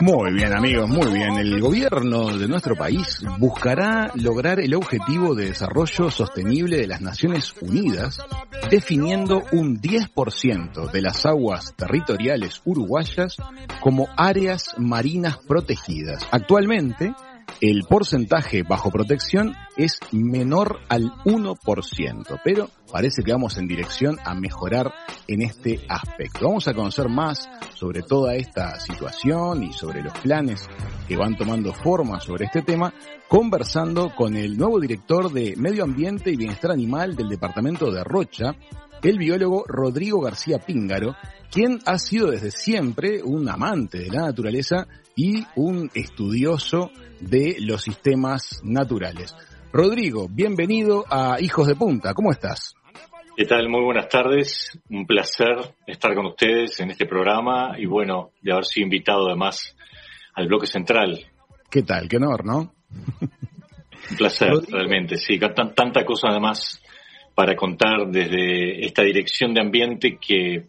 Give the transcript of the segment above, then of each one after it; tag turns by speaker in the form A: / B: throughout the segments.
A: Muy bien amigos, muy bien. El gobierno de nuestro país buscará lograr el objetivo de desarrollo sostenible de las Naciones Unidas definiendo un 10% de las aguas territoriales uruguayas como áreas marinas protegidas. Actualmente, el porcentaje bajo protección es menor al 1%, pero parece que vamos en dirección a mejorar en este aspecto. Vamos a conocer más sobre toda esta situación y sobre los planes que van tomando forma sobre este tema, conversando con el nuevo director de Medio Ambiente y Bienestar Animal del Departamento de Rocha, el biólogo Rodrigo García Píngaro, quien ha sido desde siempre un amante de la naturaleza y un estudioso de los sistemas naturales. Rodrigo, bienvenido a Hijos de Punta, ¿cómo estás?
B: ¿Qué tal? Muy buenas tardes. Un placer estar con ustedes en este programa y bueno, de haber sido invitado además al bloque central.
A: ¿Qué tal? Qué honor, ¿no?
B: Un placer, realmente, sí. Tanta cosa además para contar desde esta dirección de ambiente que,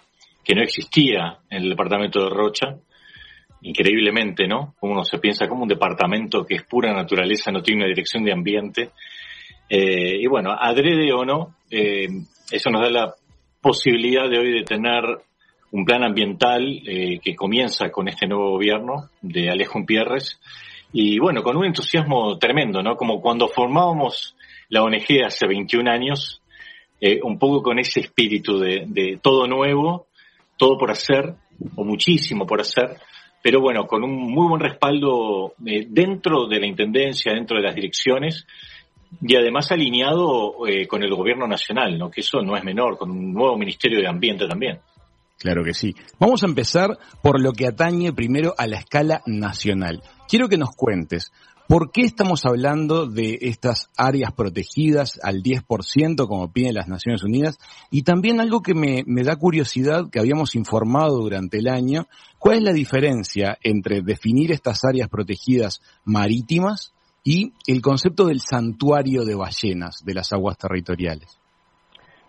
B: que no existía en el departamento de Rocha increíblemente, ¿no? Uno se piensa como un departamento que es pura naturaleza, no tiene una dirección de ambiente. Eh, y bueno, adrede o no, eh, eso nos da la posibilidad de hoy de tener un plan ambiental eh, que comienza con este nuevo gobierno de Alejo Pierres y bueno, con un entusiasmo tremendo, ¿no? Como cuando formábamos la ONG hace 21 años, un poco con ese espíritu de todo nuevo, todo por hacer, o muchísimo por hacer, pero bueno, con un muy buen respaldo eh, dentro de la Intendencia, dentro de las direcciones y además alineado eh, con el gobierno nacional, ¿no? que eso no es menor, con un nuevo Ministerio de Ambiente también.
A: Claro que sí. Vamos a empezar por lo que atañe primero a la escala nacional. Quiero que nos cuentes, ¿Por qué estamos hablando de estas áreas protegidas al 10%, como piden las Naciones Unidas? Y también algo que me, da curiosidad, que habíamos informado durante el año, ¿cuál es la diferencia entre definir estas áreas protegidas marítimas y el concepto del santuario de ballenas de las aguas territoriales?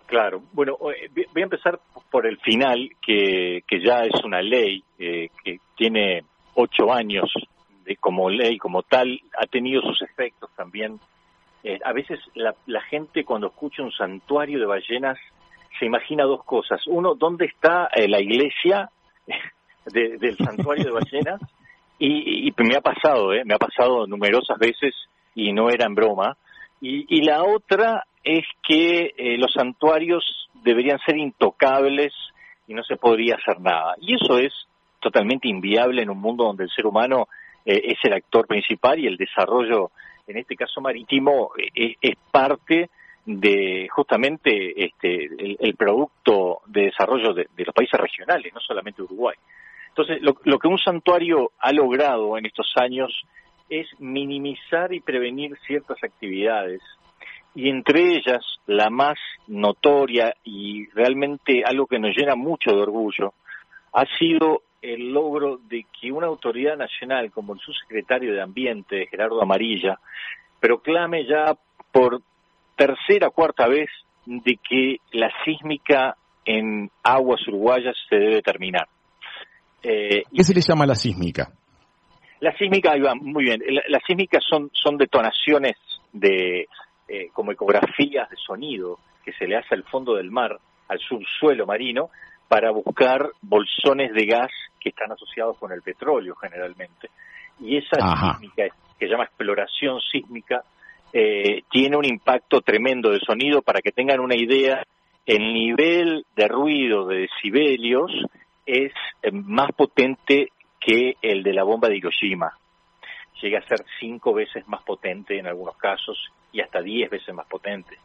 B: Claro, bueno, eh, voy a empezar por el final, que, ya es una ley eh, que tiene ocho años como ley, como tal, ha tenido sus efectos también. Eh, a veces la, gente cuando escucha un santuario de ballenas se imagina dos cosas. Uno, ¿dónde está eh, la iglesia del santuario de ballenas? Y, me ha pasado, eh, me ha pasado numerosas veces y no era en broma. Y, la otra es que los santuarios deberían ser intocables y no se podría hacer nada. Y eso es totalmente inviable en un mundo donde el ser humano eh, es el actor principal y el desarrollo, en este caso marítimo, eh, es, parte de justamente este, el, producto de desarrollo de, los países regionales, no solamente Uruguay. Entonces, lo, lo, que un santuario ha logrado en estos años es minimizar y prevenir ciertas actividades y entre ellas la más notoria y realmente algo que nos llena mucho de orgullo ha sido el logro de que una autoridad nacional como el subsecretario de Ambiente, Gerardo Amarilla, proclame ya por tercera o cuarta vez de que la sísmica en aguas uruguayas se debe terminar.
A: Eh, ¿Qué se le llama la sísmica?
B: La sísmica, ahí va, muy bien. Las sísmicas son, son detonaciones de, eh, como ecografías de sonido que se le hace al fondo del mar, al subsuelo marino, para buscar bolsones de gas que están asociados con el petróleo generalmente. Y esa sísmica, que se llama exploración sísmica, eh, tiene un impacto tremendo de sonido. Para que tengan una idea, el nivel de ruido de decibelios es eh, más potente que el de la bomba de Hiroshima. Llega a ser cinco veces más potente en algunos casos y hasta diez veces más potente.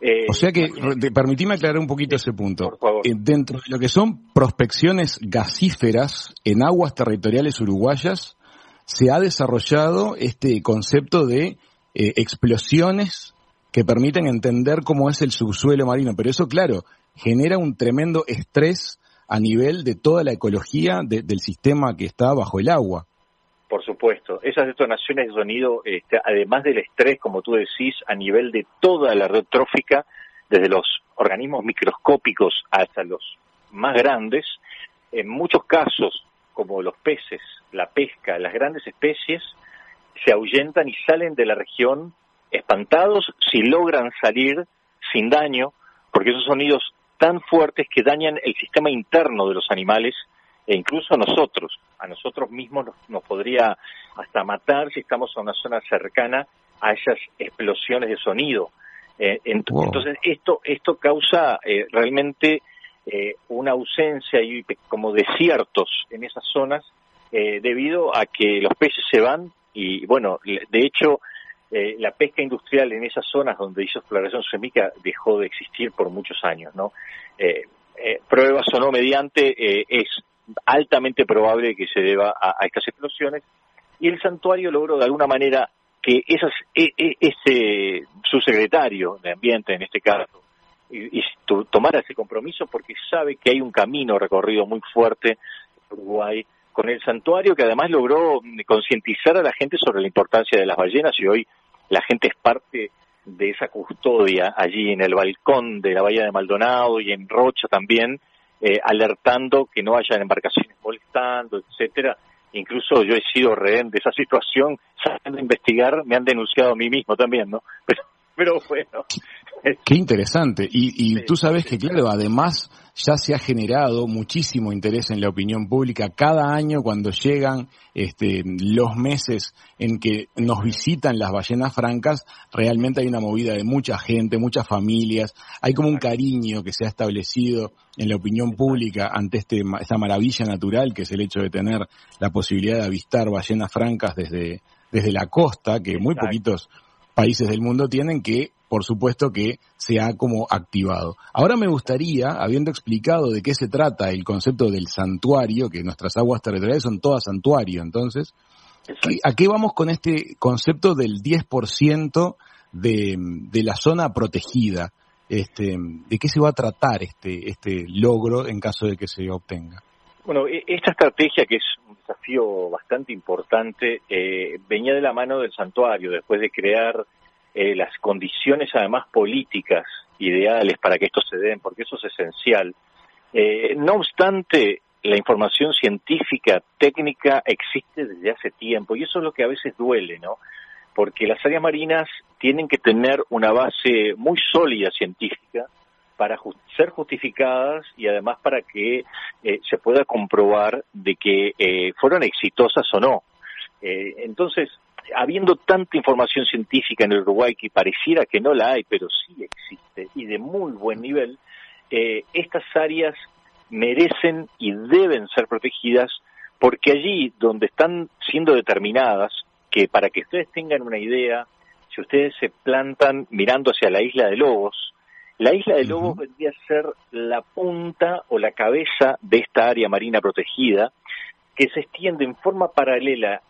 A: Eh, o sea que, permitime aclarar un poquito ese punto. Eh, dentro de lo que son prospecciones gasíferas en aguas territoriales uruguayas, se ha desarrollado este concepto de eh, explosiones que permiten entender cómo es el subsuelo marino. Pero eso, claro, genera un tremendo estrés a nivel de toda la ecología del sistema que está bajo el agua.
B: Por supuesto, esas detonaciones de sonido, este, además del estrés, como tú decís, a nivel de toda la red trófica, desde los organismos microscópicos hasta los más grandes, en muchos casos, como los peces la pesca, las grandes especies se ahuyentan y salen de la región espantados si logran salir sin daño, porque esos sonidos tan fuertes que dañan el sistema interno de los animales e incluso nosotros, a nosotros mismos nos, podría hasta matar si estamos en una zona cercana a esas explosiones de sonido. Eh, entonces esto esto causa eh, realmente eh, una ausencia y como desiertos en esas zonas debido a que los peces se van y bueno de hecho la pesca industrial en esas zonas donde hizo exploración semica dejó de existir por muchos años no pruebas o no mediante es altamente probable que se deba a estas explosiones y el santuario logró de alguna manera que esas, e, e, ese subsecretario de Ambiente, en este caso, y, tomara ese compromiso porque sabe que hay un camino recorrido muy fuerte en Uruguay con el santuario que además logró concientizar a la gente sobre la importancia de las ballenas y hoy la gente es parte de esa custodia allí en el balcón de la bahía de Maldonado y en Rocha también, eh, alertando que no haya embarcaciones molestando, etcétera, incluso yo he sido rehén de esa situación, saliendo a investigar, me han denunciado a mí mismo también, ¿no? Pero, pero bueno.
A: Qué interesante. Y, y tú sabes que, claro, además ya se ha generado muchísimo interés en la opinión pública. Cada año cuando llegan este, los meses en que nos visitan las ballenas francas, realmente hay una movida de mucha gente, muchas familias, hay como un cariño que se ha establecido en la opinión pública ante este, esta maravilla natural que es el hecho de tener la posibilidad de avistar ballenas francas desde, desde la costa, que muy poquitos países del mundo tienen que por supuesto que se ha como activado. Ahora me gustaría, habiendo explicado de qué se trata el concepto del santuario, que nuestras aguas territoriales son todas santuario, entonces, ¿a qué vamos con este concepto del 10% de, de la zona protegida? Este, ¿De qué se va a tratar este, este logro en caso de que se obtenga?
B: Bueno, e, esta estrategia, que es un desafío bastante importante, eh, venía de la mano del santuario, después de crear eh, las condiciones además políticas ideales para que esto se den, porque eso es esencial. Eh, no obstante, la información científica, técnica, existe desde hace tiempo y eso es lo que a veces duele, ¿no? Porque las áreas marinas tienen que tener una base muy sólida científica para ser justificadas y además para que eh, se pueda comprobar de que fueron exitosas o no. entonces, habiendo tanta información científica en el Uruguay que pareciera que no la hay, pero sí existe y de muy buen nivel, eh, estas áreas merecen y deben ser protegidas porque allí donde están siendo determinadas, que para que ustedes tengan una idea, si ustedes se plantan mirando hacia la isla de Lobos, la isla de Lobos vendría a ser la punta o la cabeza de esta área marina protegida que se extiende en forma paralela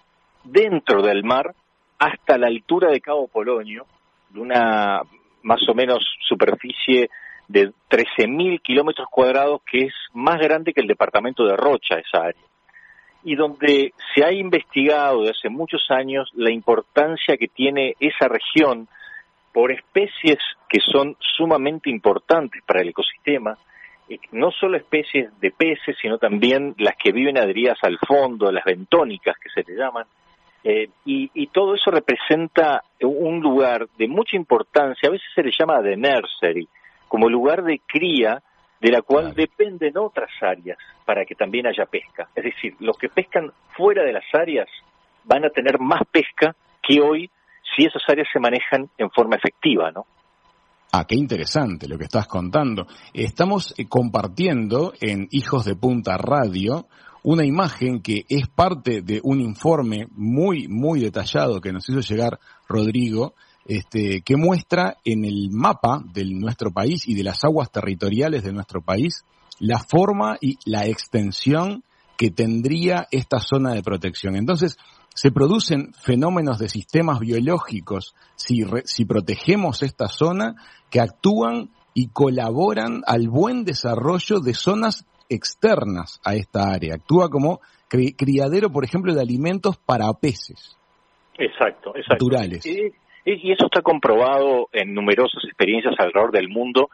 B: dentro del mar hasta la altura de Cabo Polonio, de una más o menos superficie de 13.000 kilómetros cuadrados, que es más grande que el departamento de Rocha, esa área. Y donde se ha investigado desde hace muchos años la importancia que tiene esa región por especies que son sumamente importantes para el ecosistema, no solo especies de peces, sino también las que viven adheridas al fondo, las bentónicas que se le llaman, eh, y, todo eso representa un lugar de mucha importancia, a veces se le llama de nursery, como lugar de cría de la cual dependen otras áreas para que también haya pesca. Es decir, los que pescan fuera de las áreas van a tener más pesca que hoy si esas áreas se manejan en forma efectiva, ¿no?
A: Ah, qué interesante lo que estás contando. Estamos eh, compartiendo en Hijos de Punta Radio una imagen que es parte de un informe muy, muy detallado que nos hizo llegar Rodrigo, este, que muestra en el mapa de nuestro país y de las aguas territoriales de nuestro país la forma y la extensión que tendría esta zona de protección. Entonces, se producen fenómenos de sistemas biológicos si, si protegemos esta zona que actúan y colaboran al buen desarrollo de zonas externas a esta área. Actúa como criadero, por ejemplo, de alimentos para peces.
B: Exacto, exacto. Naturales. Y, eso está comprobado en numerosas experiencias alrededor del mundo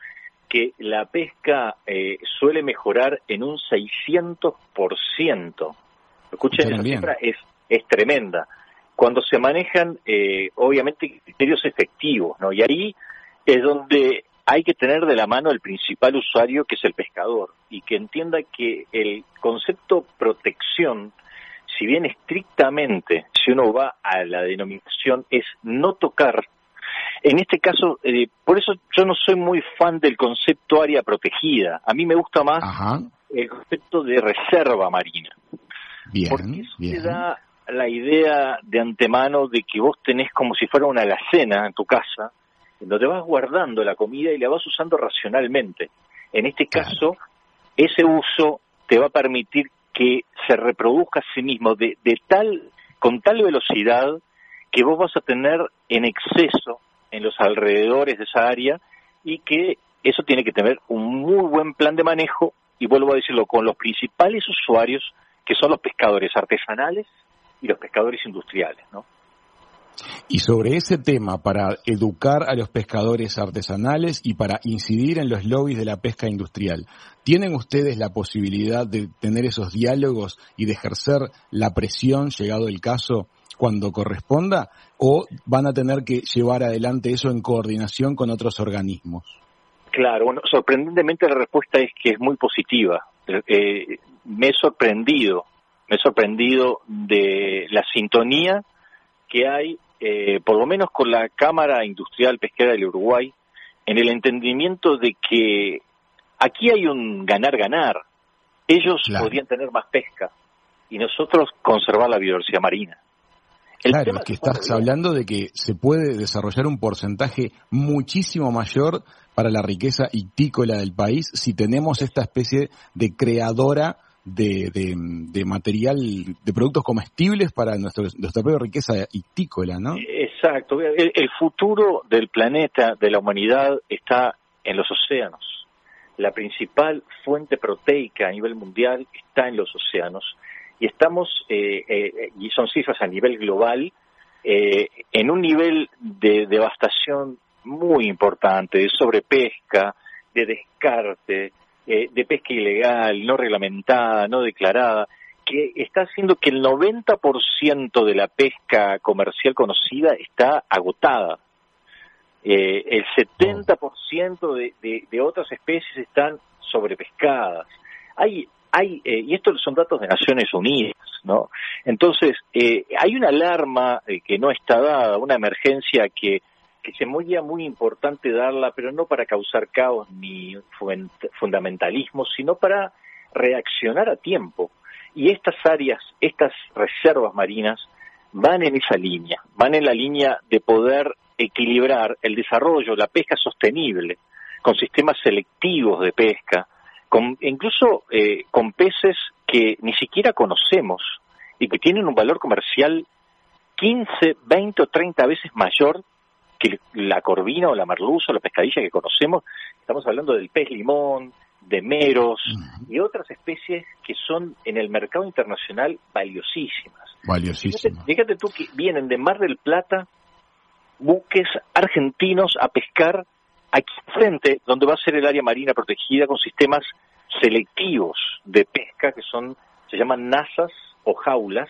B: que la pesca eh, suele mejorar en un 600%. Escuchen, esa cifra es, es tremenda. Cuando se manejan, eh, obviamente, criterios efectivos, ¿no? Y ahí es donde hay que tener de la mano el principal usuario, que es el pescador, y que entienda que el concepto protección, si bien estrictamente, si uno va a la denominación, es no tocar, en este caso, eh, por eso yo no soy muy fan del concepto área protegida. A mí me gusta más el concepto de reserva marina.
A: Bien,
B: porque eso te da la idea de antemano de que vos tenés como si fuera una alacena en tu casa, donde vas guardando la comida y la vas usando racionalmente. En este caso, ese uso te va a permitir que se reproduzca a sí mismo de, de tal, con tal velocidad que vos vas a tener en exceso en los alrededores de esa área y que eso tiene que tener un muy buen plan de manejo y vuelvo a decirlo con los principales usuarios que son los pescadores artesanales y los pescadores industriales, ¿no?
A: Y sobre ese tema, para educar a los pescadores artesanales y para incidir en los lobbies de la pesca industrial, ¿tienen ustedes la posibilidad de tener esos diálogos y de ejercer la presión, llegado el caso, cuando corresponda? ¿O van a tener que llevar adelante eso en coordinación con otros organismos?
B: Claro, bueno, sorprendentemente la respuesta es que es muy positiva. Eh, me he sorprendido, me he sorprendido de la sintonía que hay, eh, por lo menos con la Cámara Industrial Pesquera del Uruguay, en el entendimiento de que aquí hay un ganar-ganar. Ellos podrían tener más pesca y nosotros conservar la biodiversidad marina.
A: claro, es que estás hablando de que se puede desarrollar un porcentaje muchísimo mayor para la riqueza ictícola del país si tenemos esta especie de creadora de, de, material, de productos comestibles para nuestro, nuestra propia riqueza ictícola, ¿no?
B: Exacto. El, el, futuro del planeta, de la humanidad, está en los océanos. La principal fuente proteica a nivel mundial está en los océanos. Y estamos, eh, eh, y son cifras a nivel global, eh, en un nivel de devastación muy importante, de sobrepesca, de descarte, eh, de pesca ilegal, no reglamentada, no declarada, que está haciendo que el 90% de la pesca comercial conocida está agotada. Eh, el 70% de, de, de, otras especies están sobrepescadas. Hay, hay, eh, y estos son datos de Naciones Unidas, ¿no? Entonces, eh, hay una alarma eh, que no está dada, una emergencia que que se muy muy importante darla, pero no para causar caos ni fundamentalismo, sino para reaccionar a tiempo. Y estas áreas, estas reservas marinas, van en esa línea, van en la línea de poder equilibrar el desarrollo, la pesca sostenible, con sistemas selectivos de pesca, con, incluso eh, con peces que ni siquiera conocemos y que tienen un valor comercial 15, 20 o 30 veces mayor que la corvina o la merluza o la pescadilla que conocemos, estamos hablando del pez limón, de meros y otras especies que son en el mercado internacional valiosísimas.
A: Valiosísimas.
B: Fíjate, tú que vienen de Mar del Plata buques argentinos a pescar aquí frente, donde va a ser el área marina protegida con sistemas selectivos de pesca que son, se llaman nazas o jaulas,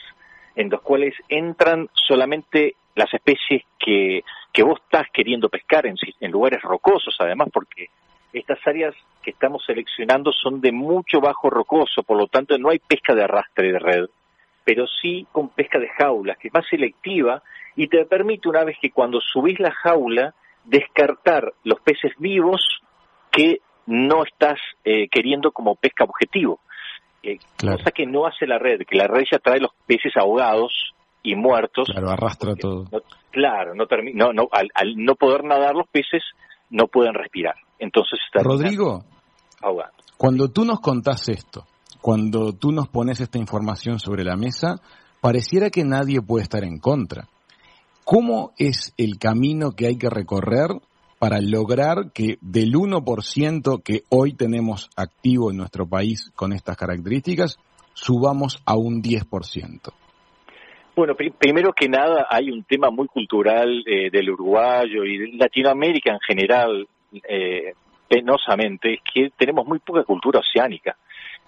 B: en los cuales entran solamente las especies que que vos estás queriendo pescar en, en lugares rocosos, además, porque estas áreas que estamos seleccionando son de mucho bajo rocoso, por lo tanto no hay pesca de arrastre de red, pero sí con pesca de jaulas, que es más selectiva y te permite una vez que cuando subís la jaula descartar los peces vivos que no estás eh, queriendo como pesca objetivo. Eh, Cosa que no hace la red, que la red ya trae los peces ahogados y muertos.
A: Claro, arrastra todo.
B: claro, no, no, no al, no poder nadar los peces no pueden respirar. Entonces está
A: Rodrigo, cuando tú nos contás esto, cuando tú nos pones esta información sobre la mesa, pareciera que nadie puede estar en contra. ¿Cómo es el camino que hay que recorrer para lograr que del 1% que hoy tenemos activo en nuestro país con estas características, subamos a un 10%?
B: Bueno, primero que nada hay un tema muy cultural eh, del uruguayo y de Latinoamérica en general, eh, penosamente, es que tenemos muy poca cultura oceánica.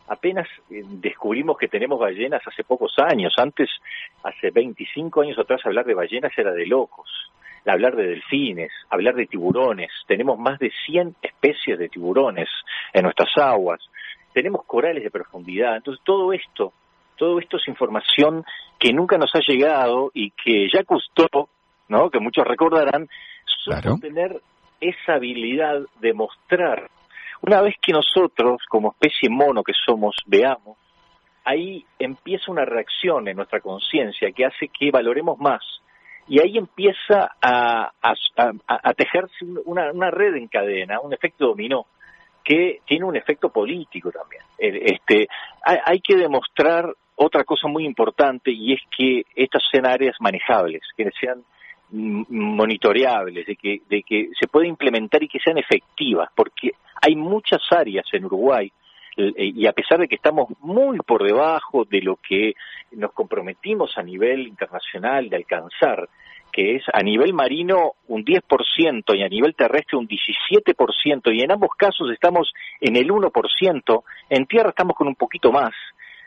B: apenas eh, descubrimos que tenemos ballenas hace pocos años. Antes, hace 25 años atrás, hablar de ballenas era de locos. Hablar de delfines, hablar de tiburones. Tenemos más de 100 especies de tiburones en nuestras aguas. Tenemos corales de profundidad. Entonces, todo esto, todo esto es información que nunca nos ha llegado y que ya costó, ¿no? Que muchos recordarán, claro. tener esa habilidad de mostrar una vez que nosotros, como especie mono que somos, veamos, ahí empieza una reacción en nuestra conciencia que hace que valoremos más. Y ahí empieza a, a, tejerse una, una, red en cadena, un efecto dominó, que tiene un efecto político también. Este, hay, hay que demostrar otra cosa muy importante y es que estas sean áreas manejables, que sean monitoreables, de que, de que se pueda implementar y que sean efectivas, porque hay muchas áreas en Uruguay eh, y a pesar de que estamos muy por debajo de lo que nos comprometimos a nivel internacional de alcanzar, que es a nivel marino un 10% y a nivel terrestre un 17%, y en ambos casos estamos en el 1%, en tierra estamos con un poquito más,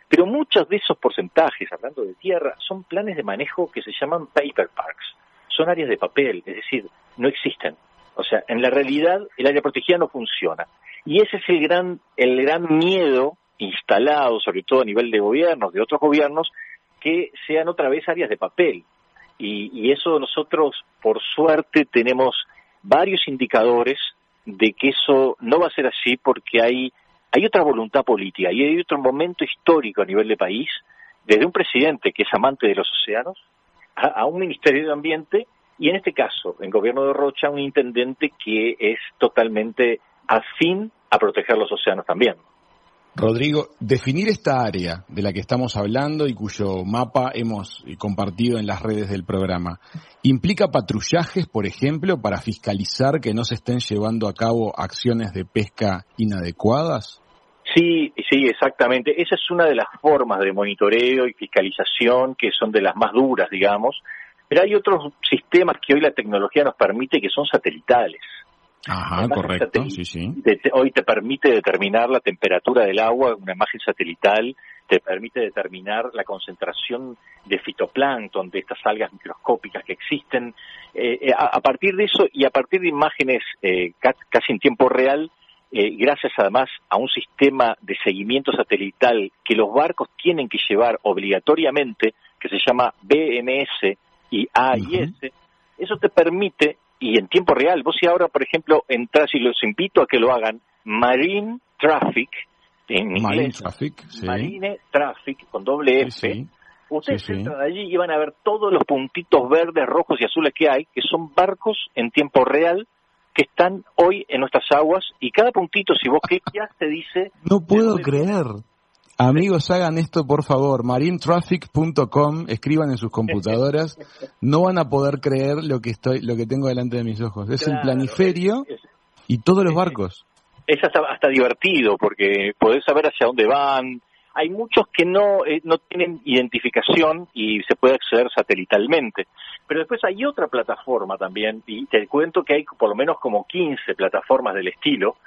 B: pero muchos de esos porcentajes, hablando de tierra, son planes de manejo que se llaman paper parks, son áreas de papel, es decir, no existen. O sea, en la realidad el área protegida no funciona. Y ese es el gran, el gran miedo instalado, sobre todo a nivel de gobiernos, de otros gobiernos, que sean otra vez áreas de papel. Y, y eso nosotros, por suerte, tenemos varios indicadores de que eso no va a ser así porque hay, hay otra voluntad política y hay otro momento histórico a nivel de país, desde un presidente que es amante de los océanos, a, un Ministerio de Ambiente y en este caso, en gobierno de Rocha, un intendente que es totalmente afín a proteger los océanos también.
A: Rodrigo, definir esta área de la que estamos hablando y cuyo mapa hemos compartido en las redes del programa, ¿implica patrullajes, por ejemplo, para fiscalizar que no se estén llevando a cabo acciones de pesca inadecuadas?
B: Sí, sí, exactamente. Esa es una de las formas de monitoreo y fiscalización que son de las más duras, digamos. Pero hay otros sistemas que hoy la tecnología nos permite que son satelitales.
A: Ajá, correcto, sí, sí.
B: hoy te permite determinar la temperatura del agua, una imagen satelital, te permite determinar la concentración de fitoplancton, de estas algas microscópicas que existen. Eh, eh, a, partir de eso y a partir de imágenes eh, casi en tiempo real, eh, gracias además a un sistema de seguimiento satelital que los barcos tienen que llevar obligatoriamente, que se llama BMS y AIS, eso te permite, y en tiempo real, vos si ahora, por ejemplo, entras y los invito a que lo hagan, Marine Traffic, en inglés, Marine Traffic, con doble F, ustedes entran allí y van a ver todos los puntitos verdes, rojos y azules que hay, que son barcos en tiempo real, que están hoy en nuestras aguas. Y cada puntito, si vos cliqueas, te dice...
A: No puedo creer. Amigos, hagan esto por favor, marintraffic.com, escriban en sus computadoras, no van a poder creer lo que estoy, lo que tengo delante de mis ojos. Es el planiferio y todos los barcos.
B: Es hasta, hasta divertido porque podés saber hacia dónde van, hay muchos que no, eh, no tienen identificación y se puede acceder satelitalmente. Pero después hay otra plataforma también, y te cuento que hay por lo menos como 15 plataformas del estilo.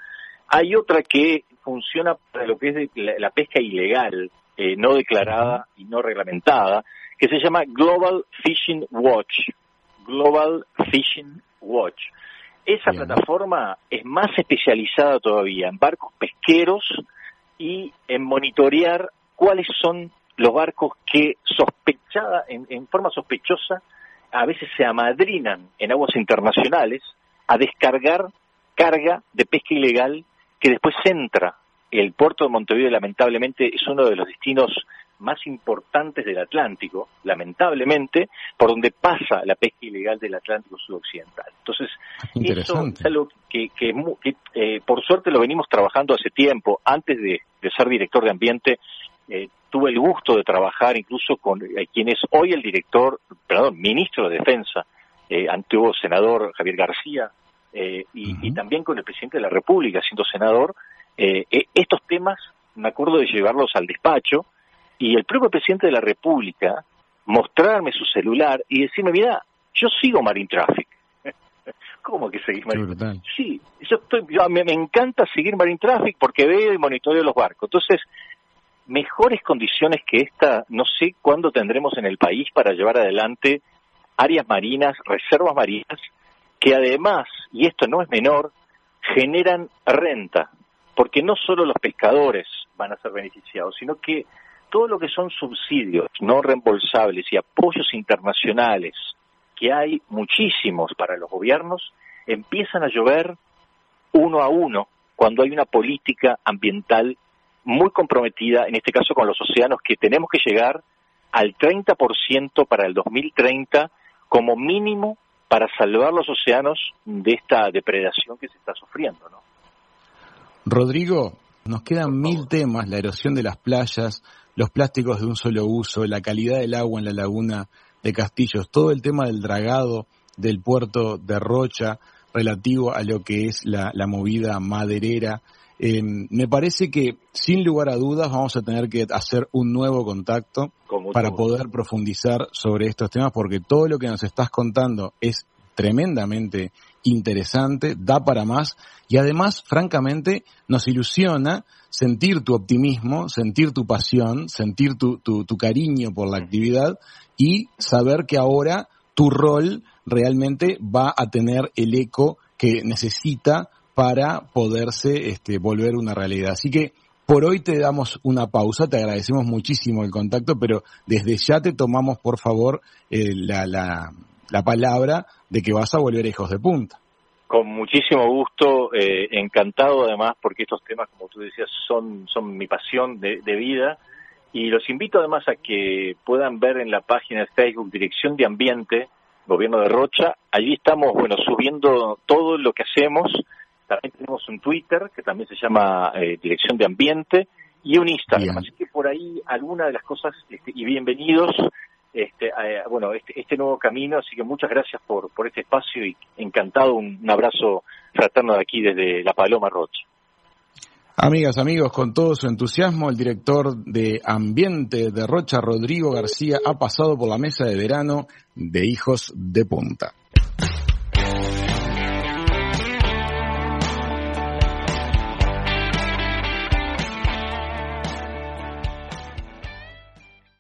B: Hay otra que funciona para lo que es la, pesca ilegal, eh, no declarada y no reglamentada, que se llama Global Fishing Watch. Global Fishing Watch. Esa plataforma es más especializada todavía en barcos pesqueros y en monitorear cuáles son los barcos que sospechada, en, forma sospechosa, a veces se amadrinan en aguas internacionales a descargar carga de pesca ilegal que después entra. El puerto de Montevideo lamentablemente es uno de los destinos más importantes del Atlántico, lamentablemente, por donde pasa la pesca ilegal del Atlántico sudoccidental. Entonces, eso es algo que, eh, por suerte lo venimos trabajando hace tiempo. Antes de, ser director de ambiente, eh, tuve el gusto de trabajar incluso con eh, quien es hoy el director, perdón, ministro de Defensa, antiguo senador Javier García, y, y, también con el presidente de la República, siendo senador. estos temas, me acuerdo de llevarlos al despacho, y el propio presidente de la República mostrarme su celular y decirme, mira, yo sigo Marine Traffic. ¿Cómo que seguís Marine Traffic? Sí, yo estoy, me, encanta seguir Marine Traffic porque veo y monitoreo los barcos. Entonces, mejores condiciones que esta, no sé cuándo tendremos en el país para llevar adelante áreas marinas, reservas marinas, que además, y esto no es menor, generan renta, porque no solo los pescadores van a ser beneficiados, sino que todo lo que son subsidios no reembolsables y apoyos internacionales, que hay muchísimos para los gobiernos, empiezan a llover uno a uno cuando hay una política ambiental muy comprometida, en este caso con los océanos, que tenemos que llegar al 30% para el 2030 como mínimo para salvar los océanos de esta depredación que se está sufriendo, ¿no?
A: Rodrigo, nos quedan mil temas, la erosión de las playas, los plásticos de un solo uso, la calidad del agua en la laguna de Castillos, todo el tema del dragado del puerto de Rocha relativo a lo que es la, movida maderera. Em, me parece que sin lugar a dudas vamos a tener que hacer un nuevo contacto para poder profundizar sobre estos temas porque todo lo que nos estás contando es tremendamente interesante, da para más y además, francamente, nos ilusiona sentir tu optimismo, sentir tu pasión, sentir tu, tu, tu cariño por la actividad y saber que ahora tu rol realmente va a tener el eco que necesita para poderse este, volver una realidad. Así que por hoy te damos una pausa, te agradecemos muchísimo el contacto, pero desde ya te tomamos, por favor, eh, la, la, la palabra de que vas a volver Hijos de Punta.
B: Con muchísimo gusto, eh, encantado además porque estos temas, como tú decías, son, son mi pasión de, vida y los invito además a que puedan ver en la página de Facebook Dirección de Ambiente, Gobierno de Rocha, allí estamos, bueno, subiendo todo lo que hacemos, también tenemos un Twitter que también se llama eh, Dirección de Ambiente y un Instagram, así que por ahí alguna de las cosas, este, y bienvenidos este, eh, bueno, este, este, nuevo camino. Así que muchas gracias por, por este espacio y encantado. Un, un abrazo fraterno de aquí desde La Paloma Rocha.
A: Amigas, amigos, con todo su entusiasmo, el director de Ambiente de Rocha, Rodrigo García, ha pasado por la mesa de verano de Hijos de Punta.